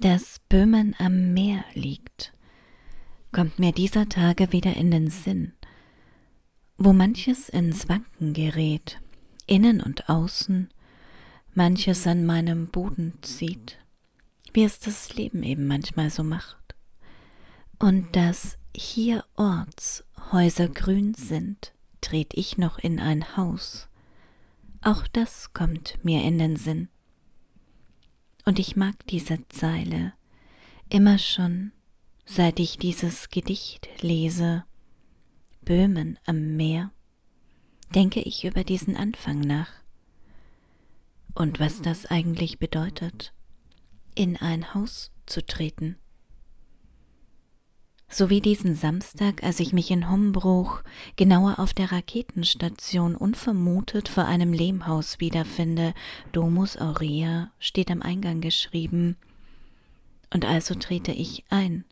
dass Böhmen am Meer liegt, kommt mir dieser Tage wieder in den Sinn, wo manches ins Wanken gerät, innen und außen, manches an meinem Boden zieht, wie es das Leben eben manchmal so macht, und dass hier orts Häuser grün sind, tret ich noch in ein Haus, auch das kommt mir in den Sinn. Und ich mag diese Zeile immer schon, seit ich dieses Gedicht lese, Böhmen am Meer, denke ich über diesen Anfang nach. Und was das eigentlich bedeutet, in ein Haus zu treten. So wie diesen Samstag, als ich mich in Hombruch, genauer auf der Raketenstation, unvermutet vor einem Lehmhaus wiederfinde. Domus Aurea steht am Eingang geschrieben. Und also trete ich ein,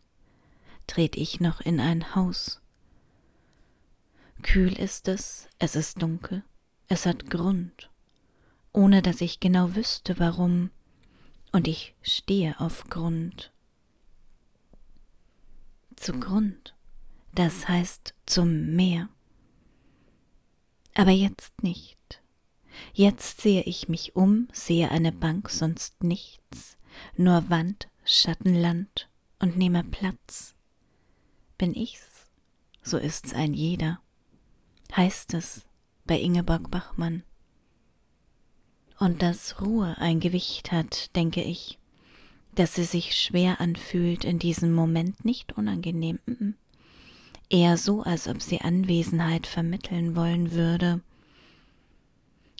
tret ich noch in ein Haus. Kühl ist es, es ist dunkel, es hat Grund, ohne dass ich genau wüsste, warum, und ich stehe auf Grund zugrund, das heißt zum Meer. Aber jetzt nicht. Jetzt sehe ich mich um, sehe eine Bank, sonst nichts, nur Wand, Schattenland und nehme Platz. Bin ich's, so ist's ein jeder, heißt es bei Ingeborg Bachmann. Und dass Ruhe ein Gewicht hat, denke ich, dass sie sich schwer anfühlt in diesem Moment, nicht unangenehm, eher so, als ob sie Anwesenheit vermitteln wollen würde.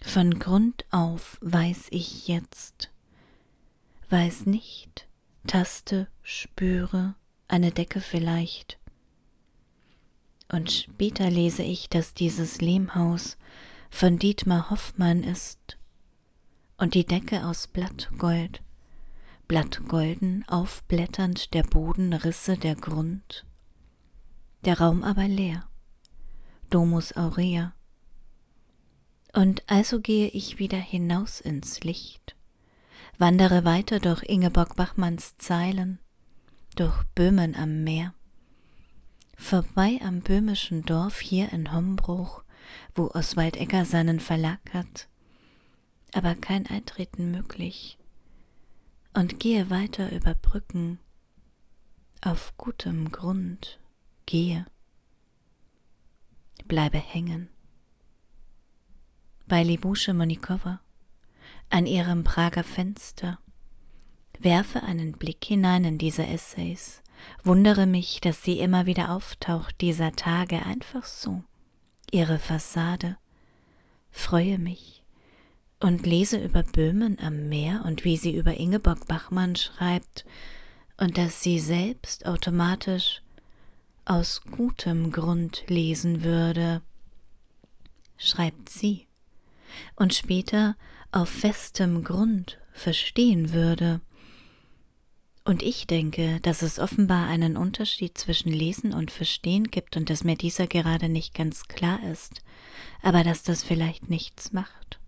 Von Grund auf weiß ich jetzt, weiß nicht, taste, spüre, eine Decke vielleicht. Und später lese ich, dass dieses Lehmhaus von Dietmar Hoffmann ist und die Decke aus Blattgold blattgolden aufblätternd der Boden Risse der Grund, der Raum aber leer, Domus Aurea. Und also gehe ich wieder hinaus ins Licht, wandere weiter durch Ingeborg Bachmanns Zeilen, durch Böhmen am Meer, vorbei am böhmischen Dorf hier in Hombruch, wo Oswald Egger seinen Verlag hat, aber kein Eintreten möglich und gehe weiter über Brücken. Auf gutem Grund, gehe, bleibe hängen. Bei Libusche Monikowa an ihrem Prager Fenster werfe einen Blick hinein in diese Essays, wundere mich, dass sie immer wieder auftaucht dieser Tage einfach so, ihre Fassade, freue mich, und lese über Böhmen am Meer und wie sie über Ingeborg Bachmann schreibt und dass sie selbst automatisch aus gutem Grund lesen würde, schreibt sie, und später auf festem Grund verstehen würde. Und ich denke, dass es offenbar einen Unterschied zwischen Lesen und Verstehen gibt und dass mir dieser gerade nicht ganz klar ist, aber dass das vielleicht nichts macht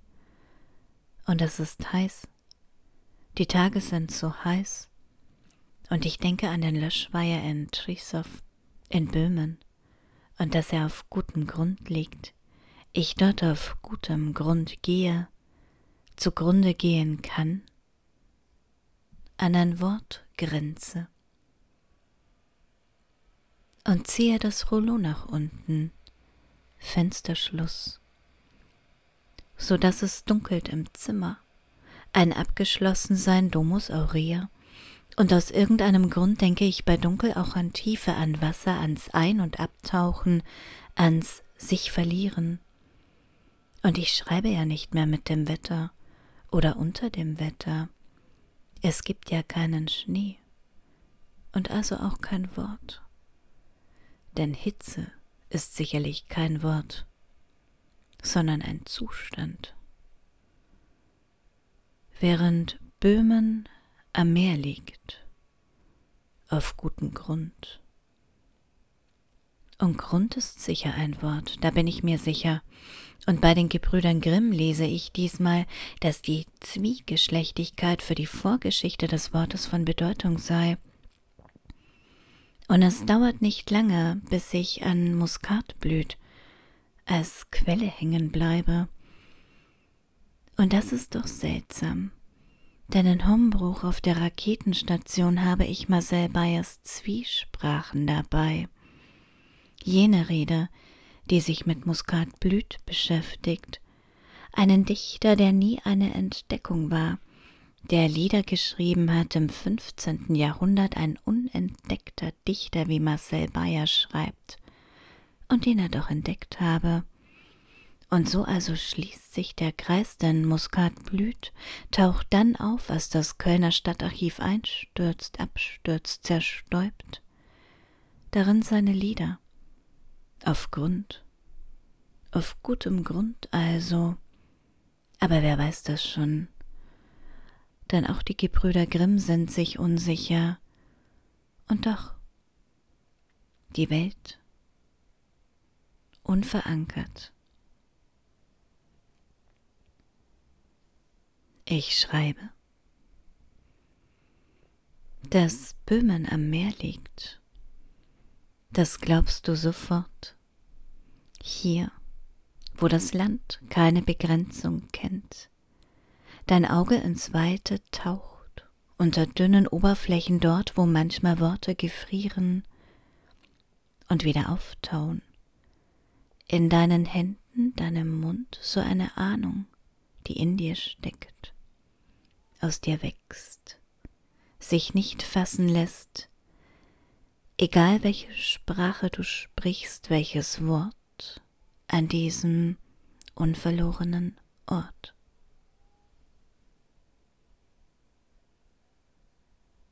und es ist heiß. Die Tage sind so heiß. Und ich denke an den Löschweiher in Trisow in Böhmen und dass er auf gutem Grund liegt. Ich dort auf gutem Grund gehe, zugrunde gehen kann, an ein Wort grenze und ziehe das Rollo nach unten, Fensterschluss so dass es dunkelt im Zimmer, ein Abgeschlossensein Domus Aurea, und aus irgendeinem Grund denke ich bei Dunkel auch an Tiefe, an Wasser, ans Ein- und Abtauchen, ans sich verlieren. Und ich schreibe ja nicht mehr mit dem Wetter oder unter dem Wetter. Es gibt ja keinen Schnee und also auch kein Wort. Denn Hitze ist sicherlich kein Wort sondern ein Zustand. Während Böhmen am Meer liegt, auf guten Grund. Und Grund ist sicher ein Wort, da bin ich mir sicher. Und bei den Gebrüdern Grimm lese ich diesmal, dass die Zwiegeschlechtigkeit für die Vorgeschichte des Wortes von Bedeutung sei. Und es dauert nicht lange, bis ich an Muskatblüt als Quelle hängen bleibe. Und das ist doch seltsam, denn in Hombruch auf der Raketenstation habe ich Marcel Bayers Zwiesprachen dabei. Jene Rede, die sich mit Muskatblüt beschäftigt, einen Dichter, der nie eine Entdeckung war, der Lieder geschrieben hat im 15. Jahrhundert, ein unentdeckter Dichter wie Marcel Bayer schreibt, und den er doch entdeckt habe. Und so also schließt sich der Kreis, denn Muskat blüht, taucht dann auf, als das Kölner Stadtarchiv einstürzt, abstürzt, zerstäubt. Darin seine Lieder. Auf Grund. Auf gutem Grund also. Aber wer weiß das schon? Denn auch die Gebrüder Grimm sind sich unsicher. Und doch. Die Welt. Unverankert. Ich schreibe, dass Böhmen am Meer liegt. Das glaubst du sofort. Hier, wo das Land keine Begrenzung kennt, dein Auge ins Weite taucht, unter dünnen Oberflächen dort, wo manchmal Worte gefrieren und wieder auftauen, in deinen Händen, deinem Mund so eine Ahnung, die in dir steckt aus dir wächst, sich nicht fassen lässt, egal welche Sprache du sprichst, welches Wort an diesem unverlorenen Ort.